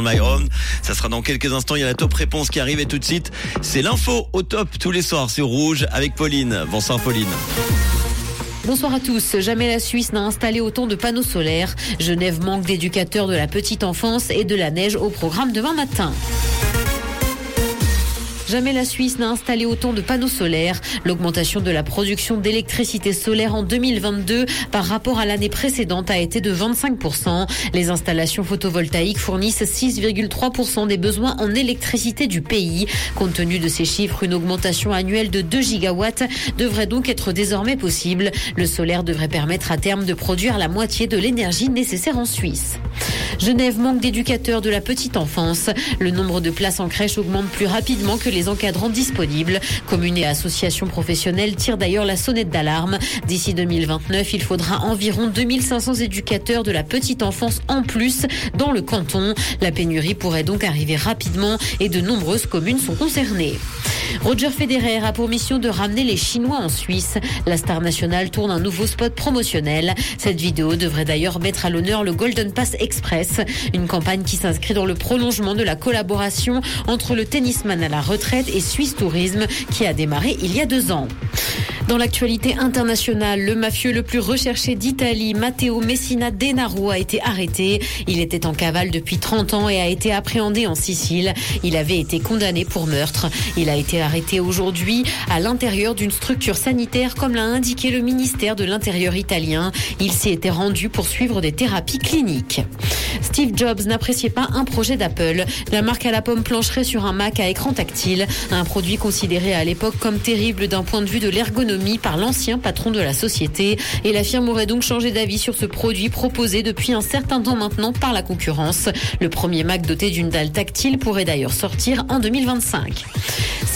le. Ça sera dans quelques instants. Il y a la top réponse qui arrive et tout de suite, c'est l'info au top tous les soirs sur Rouge avec Pauline. Bonsoir Pauline. Bonsoir à tous. Jamais la Suisse n'a installé autant de panneaux solaires. Genève manque d'éducateurs de la petite enfance et de la neige au programme demain matin. Jamais la Suisse n'a installé autant de panneaux solaires. L'augmentation de la production d'électricité solaire en 2022 par rapport à l'année précédente a été de 25%. Les installations photovoltaïques fournissent 6,3% des besoins en électricité du pays. Compte tenu de ces chiffres, une augmentation annuelle de 2 gigawatts devrait donc être désormais possible. Le solaire devrait permettre à terme de produire la moitié de l'énergie nécessaire en Suisse. Genève manque d'éducateurs de la petite enfance. Le nombre de places en crèche augmente plus rapidement que les encadrants disponibles. Communes et associations professionnelles tirent d'ailleurs la sonnette d'alarme. D'ici 2029, il faudra environ 2500 éducateurs de la petite enfance en plus dans le canton. La pénurie pourrait donc arriver rapidement et de nombreuses communes sont concernées. Roger Federer a pour mission de ramener les Chinois en Suisse. La star nationale tourne un nouveau spot promotionnel. Cette vidéo devrait d'ailleurs mettre à l'honneur le Golden Pass Express, une campagne qui s'inscrit dans le prolongement de la collaboration entre le tennisman à la retraite et Suisse Tourisme qui a démarré il y a deux ans. Dans l'actualité internationale, le mafieux le plus recherché d'Italie, Matteo Messina Denaro, a été arrêté. Il était en cavale depuis 30 ans et a été appréhendé en Sicile. Il avait été condamné pour meurtre. Il a été arrêté aujourd'hui à l'intérieur d'une structure sanitaire, comme l'a indiqué le ministère de l'Intérieur italien. Il s'y était rendu pour suivre des thérapies cliniques. Steve Jobs n'appréciait pas un projet d'Apple. La marque à la pomme plancherait sur un Mac à écran tactile, un produit considéré à l'époque comme terrible d'un point de vue de l'ergonomie par l'ancien patron de la société. Et la firme aurait donc changé d'avis sur ce produit proposé depuis un certain temps maintenant par la concurrence. Le premier Mac doté d'une dalle tactile pourrait d'ailleurs sortir en 2025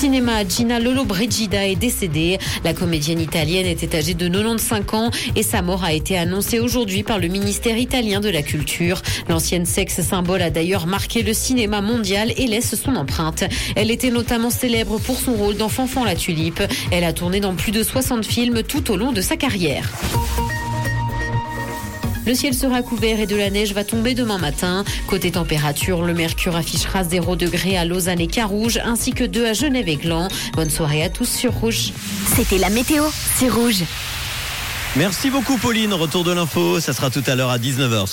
cinéma, Gina Lollobrigida est décédée. La comédienne italienne était âgée de 95 ans et sa mort a été annoncée aujourd'hui par le ministère italien de la Culture. L'ancienne sexe symbole a d'ailleurs marqué le cinéma mondial et laisse son empreinte. Elle était notamment célèbre pour son rôle dans Fanfan la Tulipe. Elle a tourné dans plus de 60 films tout au long de sa carrière. Le ciel sera couvert et de la neige va tomber demain matin. Côté température, le mercure affichera 0 degré à Lausanne et Carouge, ainsi que 2 à Genève et Gland. Bonne soirée à tous sur Rouge. C'était la météo, c'est Rouge. Merci beaucoup Pauline, retour de l'info, ça sera tout à l'heure à 19h.